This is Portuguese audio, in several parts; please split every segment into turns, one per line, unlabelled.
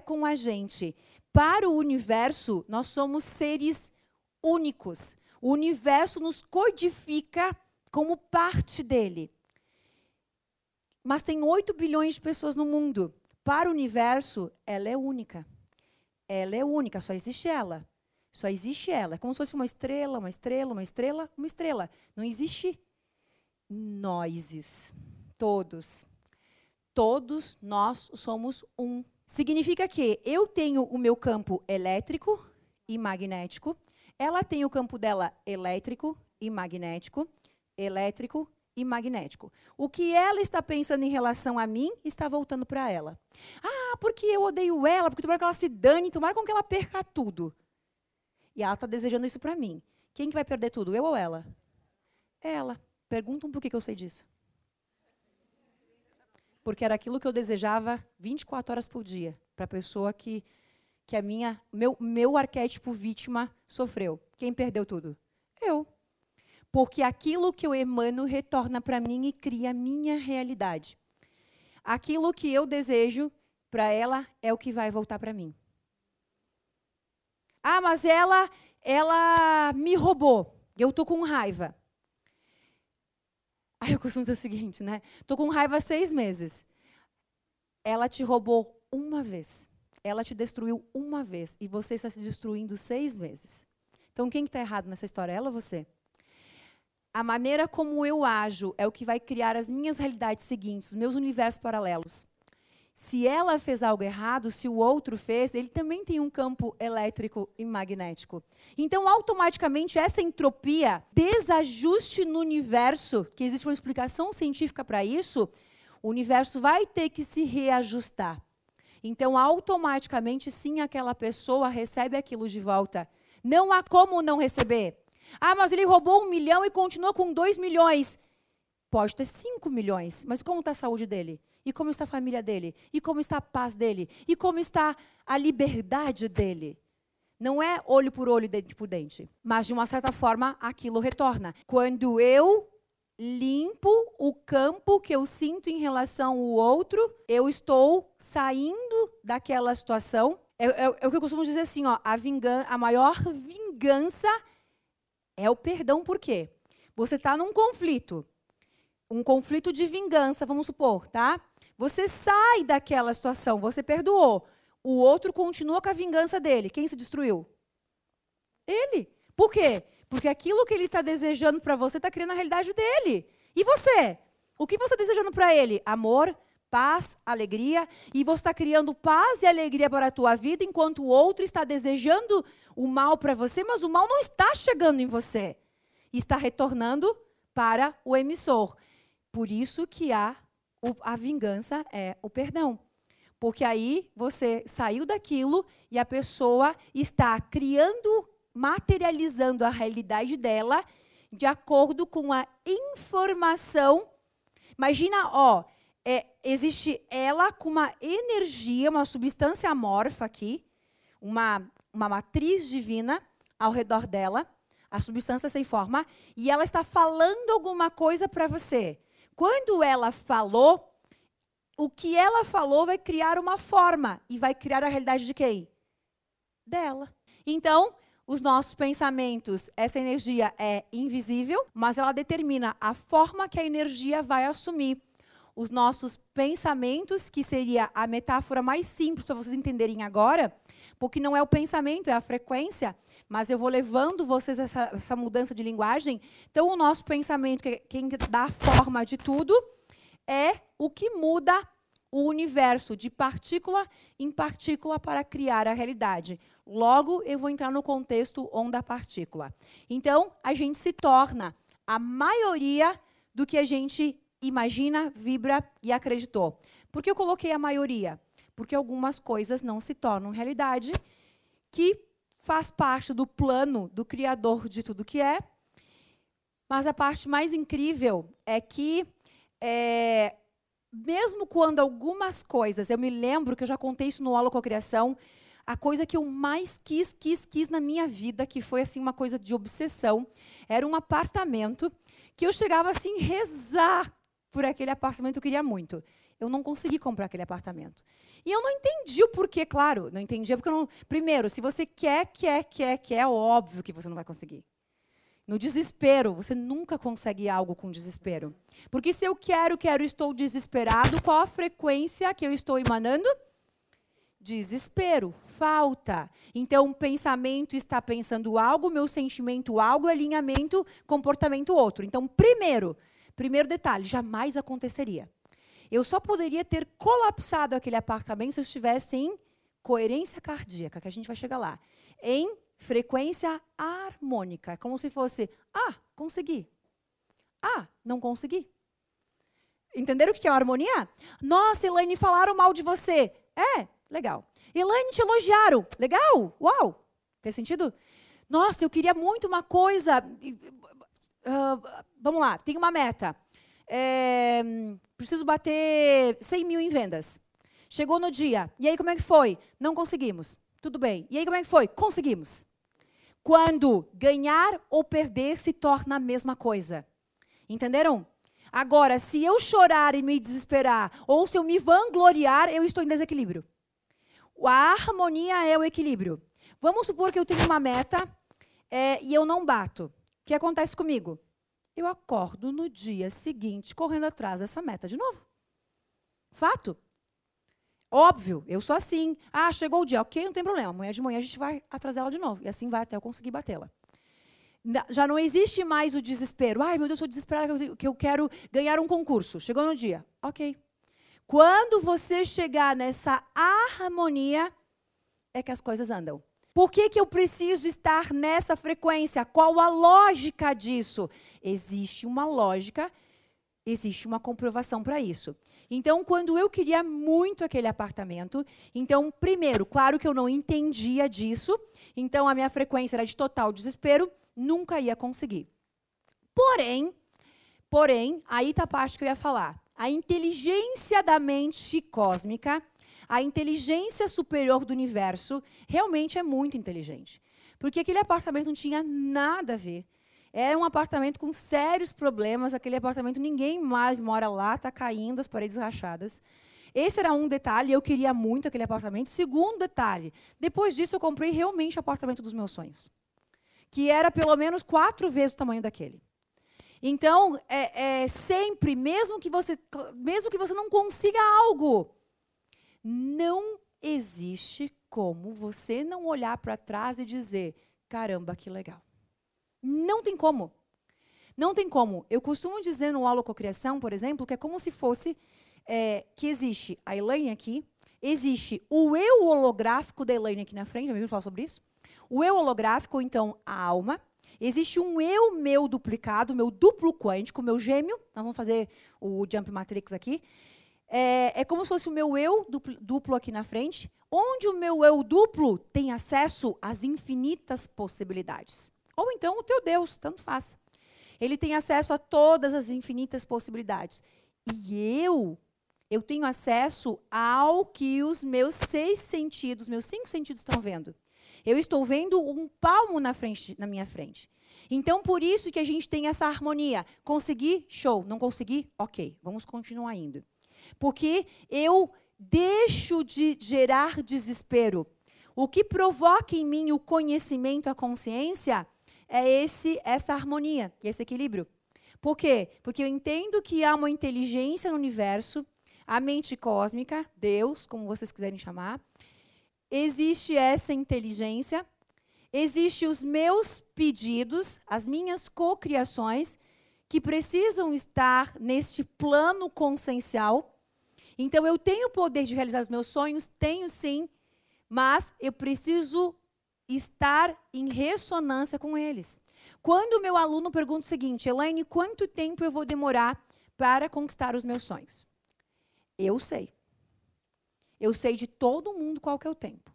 Com a gente. Para o universo, nós somos seres únicos. O universo nos codifica como parte dele. Mas tem 8 bilhões de pessoas no mundo. Para o universo, ela é única. Ela é única, só existe ela. Só existe ela. É como se fosse uma estrela, uma estrela, uma estrela, uma estrela. Não existe nós, todos. Todos nós somos um. Significa que eu tenho o meu campo elétrico e magnético, ela tem o campo dela elétrico e magnético, elétrico e magnético. O que ela está pensando em relação a mim está voltando para ela. Ah, porque eu odeio ela, porque tomara que ela se dane, tomara com que ela perca tudo. E ela está desejando isso para mim. Quem que vai perder tudo, eu ou ela? Ela. Perguntam por que, que eu sei disso. Porque era aquilo que eu desejava 24 horas por dia para a pessoa que que a minha meu, meu arquétipo vítima sofreu. Quem perdeu tudo? Eu. Porque aquilo que eu emano retorna para mim e cria a minha realidade. Aquilo que eu desejo para ela é o que vai voltar para mim. Ah, mas ela ela me roubou. Eu tô com raiva. Aí eu costumo dizer o seguinte, né? Tô com raiva há seis meses. Ela te roubou uma vez. Ela te destruiu uma vez e você está se destruindo seis meses. Então, quem está errado nessa história? Ela ou você? A maneira como eu ajo é o que vai criar as minhas realidades seguintes, os meus universos paralelos. Se ela fez algo errado, se o outro fez, ele também tem um campo elétrico e magnético. Então, automaticamente, essa entropia, desajuste no universo, que existe uma explicação científica para isso, o universo vai ter que se reajustar. Então, automaticamente, sim, aquela pessoa recebe aquilo de volta. Não há como não receber. Ah, mas ele roubou um milhão e continua com dois milhões. Pode ter cinco milhões, mas como está a saúde dele? E como está a família dele? E como está a paz dele? E como está a liberdade dele? Não é olho por olho, dente por dente. Mas, de uma certa forma, aquilo retorna. Quando eu limpo o campo que eu sinto em relação ao outro, eu estou saindo daquela situação. É, é, é o que eu costumo dizer assim, ó, a, a maior vingança é o perdão. Por quê? Você está num conflito, um conflito de vingança, vamos supor, tá? Você sai daquela situação, você perdoou. O outro continua com a vingança dele. Quem se destruiu? Ele. Por quê? Porque aquilo que ele está desejando para você está criando a realidade dele. E você? O que você está desejando para ele? Amor, paz, alegria. E você está criando paz e alegria para a tua vida, enquanto o outro está desejando o mal para você, mas o mal não está chegando em você. Está retornando para o emissor. Por isso que a, a vingança é o perdão. Porque aí você saiu daquilo e a pessoa está criando materializando a realidade dela de acordo com a informação. Imagina, ó, é, existe ela com uma energia, uma substância amorfa aqui, uma, uma matriz divina ao redor dela, a substância sem forma, e ela está falando alguma coisa para você. Quando ela falou, o que ela falou vai criar uma forma e vai criar a realidade de quem? Dela. Então, os nossos pensamentos, essa energia é invisível, mas ela determina a forma que a energia vai assumir. Os nossos pensamentos, que seria a metáfora mais simples para vocês entenderem agora, porque não é o pensamento, é a frequência, mas eu vou levando vocês essa, essa mudança de linguagem. Então, o nosso pensamento, que é quem dá a forma de tudo, é o que muda o universo de partícula em partícula para criar a realidade. Logo, eu vou entrar no contexto onda-partícula. Então, a gente se torna a maioria do que a gente imagina, vibra e acreditou. Por que eu coloquei a maioria? porque algumas coisas não se tornam realidade, que faz parte do plano do Criador de tudo que é. Mas a parte mais incrível é que, é, mesmo quando algumas coisas, eu me lembro que eu já contei isso no Aula com a Criação, a coisa que eu mais quis, quis, quis na minha vida, que foi assim uma coisa de obsessão, era um apartamento que eu chegava assim rezar por aquele apartamento, eu queria muito. Eu não consegui comprar aquele apartamento. E eu não entendi o porquê, claro, não entendia porque eu não. Primeiro, se você quer, quer, quer, quer, é óbvio que você não vai conseguir. No desespero, você nunca consegue algo com desespero. Porque se eu quero, quero, estou desesperado, qual a frequência que eu estou emanando? Desespero, falta. Então, o pensamento está pensando algo, meu sentimento algo, alinhamento, comportamento outro. Então, primeiro, primeiro detalhe, jamais aconteceria. Eu só poderia ter colapsado aquele apartamento se eu estivesse em coerência cardíaca, que a gente vai chegar lá. Em frequência harmônica, como se fosse, ah, consegui. Ah, não consegui. Entenderam o que é harmonia? Nossa, Elaine, falaram mal de você. É, legal. Elaine, te elogiaram. Legal. Uau. Fez sentido? Nossa, eu queria muito uma coisa. Uh, vamos lá, tem uma meta é, preciso bater 100 mil em vendas. Chegou no dia. E aí, como é que foi? Não conseguimos. Tudo bem. E aí, como é que foi? Conseguimos. Quando ganhar ou perder se torna a mesma coisa. Entenderam? Agora, se eu chorar e me desesperar, ou se eu me vangloriar, eu estou em desequilíbrio. A harmonia é o equilíbrio. Vamos supor que eu tenho uma meta é, e eu não bato. O que acontece comigo? Eu acordo no dia seguinte correndo atrás dessa meta de novo. Fato. Óbvio, eu sou assim. Ah, chegou o dia, ok, não tem problema. Amanhã de manhã a gente vai atrás dela de novo. E assim vai até eu conseguir batê-la. Já não existe mais o desespero. Ai, meu Deus, eu estou desesperada que eu quero ganhar um concurso. Chegou no dia. Ok. Quando você chegar nessa harmonia, é que as coisas andam. Por que, que eu preciso estar nessa frequência? Qual a lógica disso? Existe uma lógica, existe uma comprovação para isso. Então, quando eu queria muito aquele apartamento, então, primeiro, claro que eu não entendia disso, então a minha frequência era de total desespero, nunca ia conseguir. Porém, porém, aí está a parte que eu ia falar. A inteligência da mente cósmica a inteligência superior do universo realmente é muito inteligente. Porque aquele apartamento não tinha nada a ver. Era um apartamento com sérios problemas. Aquele apartamento, ninguém mais mora lá, está caindo, as paredes rachadas. Esse era um detalhe, eu queria muito aquele apartamento. Segundo detalhe, depois disso eu comprei realmente o apartamento dos meus sonhos. Que era pelo menos quatro vezes o tamanho daquele. Então, é, é, sempre, mesmo que, você, mesmo que você não consiga algo, não existe como você não olhar para trás e dizer: caramba, que legal. Não tem como. Não tem como. Eu costumo dizer no aula cocriação, por exemplo, que é como se fosse é, que existe a Elaine aqui, existe o eu holográfico da Elaine aqui na frente, já me falar sobre isso? O eu holográfico, então, a alma. Existe um eu meu duplicado, meu duplo quântico, meu gêmeo. Nós vamos fazer o Jump Matrix aqui é, é como se fosse o meu eu duplo, duplo aqui na frente, onde o meu eu duplo tem acesso às infinitas possibilidades. Ou então o teu Deus, tanto faz. Ele tem acesso a todas as infinitas possibilidades. E eu, eu tenho acesso ao que os meus seis sentidos, meus cinco sentidos estão vendo. Eu estou vendo um palmo na, frente, na minha frente. Então, por isso que a gente tem essa harmonia. Consegui? Show. Não consegui? Ok, vamos continuar indo porque eu deixo de gerar desespero. O que provoca em mim o conhecimento, a consciência, é esse essa harmonia, esse equilíbrio. Por quê? Porque eu entendo que há uma inteligência no universo, a mente cósmica, Deus, como vocês quiserem chamar. Existe essa inteligência, existem os meus pedidos, as minhas cocriações, que precisam estar neste plano consciencial então eu tenho o poder de realizar os meus sonhos, tenho sim, mas eu preciso estar em ressonância com eles. Quando o meu aluno pergunta o seguinte, Elaine, quanto tempo eu vou demorar para conquistar os meus sonhos? Eu sei. Eu sei de todo mundo qual que é o tempo.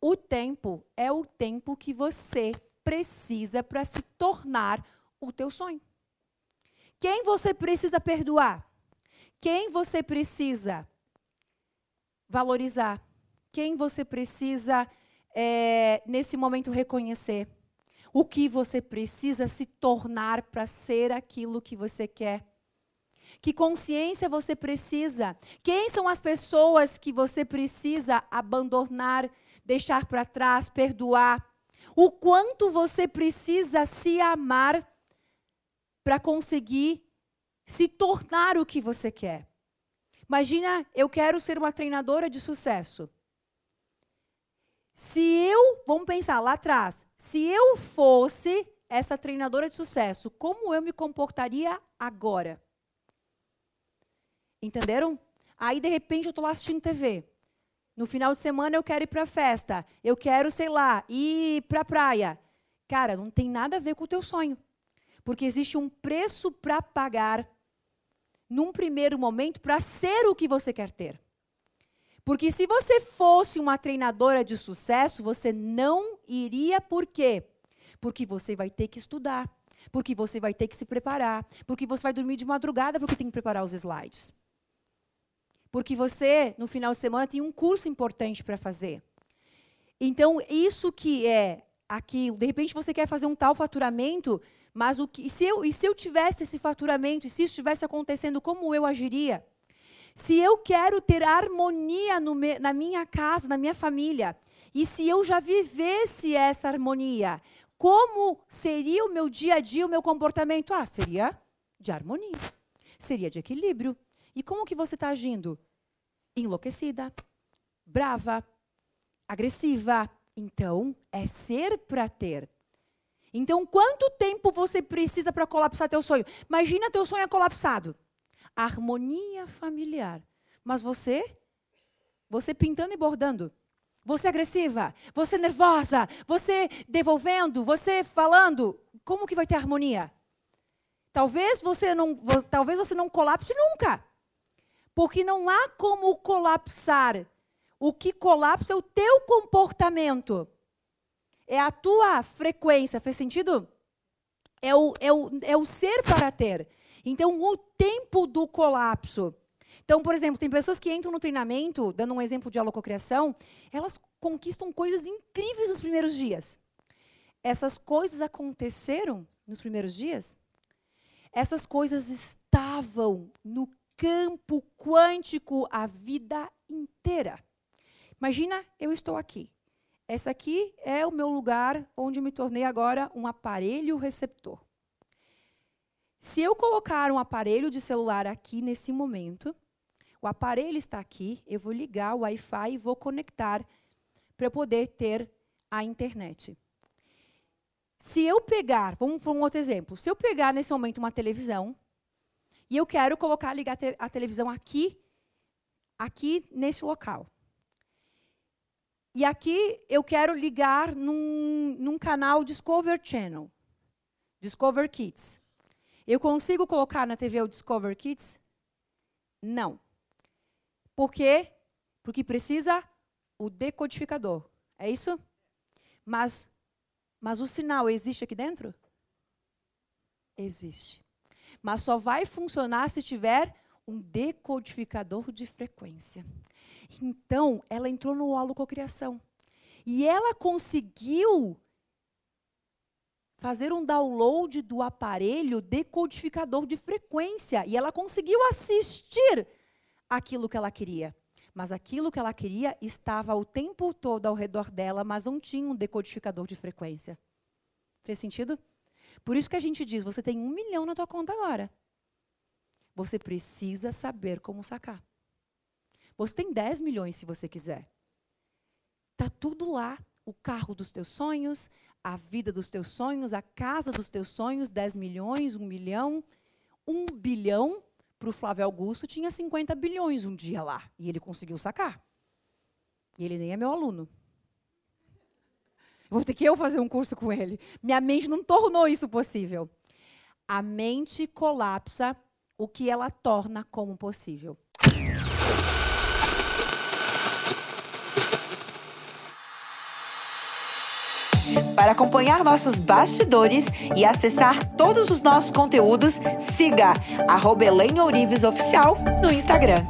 O tempo é o tempo que você precisa para se tornar o teu sonho. Quem você precisa perdoar? Quem você precisa valorizar? Quem você precisa, é, nesse momento, reconhecer? O que você precisa se tornar para ser aquilo que você quer? Que consciência você precisa? Quem são as pessoas que você precisa abandonar, deixar para trás, perdoar? O quanto você precisa se amar para conseguir se tornar o que você quer? Imagina, eu quero ser uma treinadora de sucesso. Se eu, vamos pensar lá atrás, se eu fosse essa treinadora de sucesso, como eu me comportaria agora? Entenderam? Aí, de repente, eu estou lá assistindo TV. No final de semana, eu quero ir para a festa. Eu quero, sei lá, ir para a praia. Cara, não tem nada a ver com o teu sonho. Porque existe um preço para pagar, num primeiro momento, para ser o que você quer ter. Porque se você fosse uma treinadora de sucesso, você não iria por quê? Porque você vai ter que estudar, porque você vai ter que se preparar, porque você vai dormir de madrugada porque tem que preparar os slides. Porque você, no final de semana, tem um curso importante para fazer. Então, isso que é aquilo, de repente você quer fazer um tal faturamento, mas o que, e se eu, e se eu tivesse esse faturamento, e se isso estivesse acontecendo, como eu agiria? Se eu quero ter harmonia me, na minha casa, na minha família, e se eu já vivesse essa harmonia, como seria o meu dia a dia, o meu comportamento? Ah, seria de harmonia, seria de equilíbrio. E como que você está agindo? Enlouquecida, brava, agressiva. Então, é ser para ter. Então, quanto tempo você precisa para colapsar teu sonho? Imagina teu sonho é colapsado. Harmonia familiar. Mas você, você pintando e bordando. Você agressiva, você nervosa, você devolvendo, você falando. Como que vai ter harmonia? Talvez você não, talvez você não colapse nunca. Porque não há como colapsar. O que colapsa é o teu comportamento. É a tua frequência. Fez sentido? É o, é o, é o ser para ter. Então, o tempo do colapso. Então, por exemplo, tem pessoas que entram no treinamento, dando um exemplo de alococriação, elas conquistam coisas incríveis nos primeiros dias. Essas coisas aconteceram nos primeiros dias? Essas coisas estavam no campo quântico a vida inteira. Imagina, eu estou aqui. Essa aqui é o meu lugar onde me tornei agora um aparelho receptor. Se eu colocar um aparelho de celular aqui nesse momento, o aparelho está aqui, eu vou ligar o Wi-Fi e vou conectar para poder ter a internet. Se eu pegar, vamos para um outro exemplo. Se eu pegar nesse momento uma televisão e eu quero colocar, ligar a televisão aqui, aqui nesse local. E aqui eu quero ligar num, num canal Discover Channel, Discover Kids. Eu consigo colocar na TV o Discover Kids? Não. Por quê? Porque precisa o decodificador. É isso? Mas, mas o sinal existe aqui dentro? Existe mas só vai funcionar se tiver um decodificador de frequência. Então, ela entrou no holococriação. E ela conseguiu fazer um download do aparelho decodificador de frequência. E ela conseguiu assistir aquilo que ela queria. Mas aquilo que ela queria estava o tempo todo ao redor dela, mas não tinha um decodificador de frequência. Fez sentido? Por isso que a gente diz: você tem um milhão na tua conta agora. Você precisa saber como sacar. Você tem 10 milhões se você quiser. Está tudo lá. O carro dos teus sonhos, a vida dos teus sonhos, a casa dos teus sonhos, 10 milhões, 1 milhão, 1 bilhão. Para o Flávio Augusto tinha 50 bilhões um dia lá. E ele conseguiu sacar. E ele nem é meu aluno. Vou ter que eu fazer um curso com ele. Minha mente não tornou isso possível. A mente colapsa o que ela torna como possível. Para acompanhar nossos bastidores e acessar todos os nossos conteúdos, siga arroba Ourives Oficial no Instagram.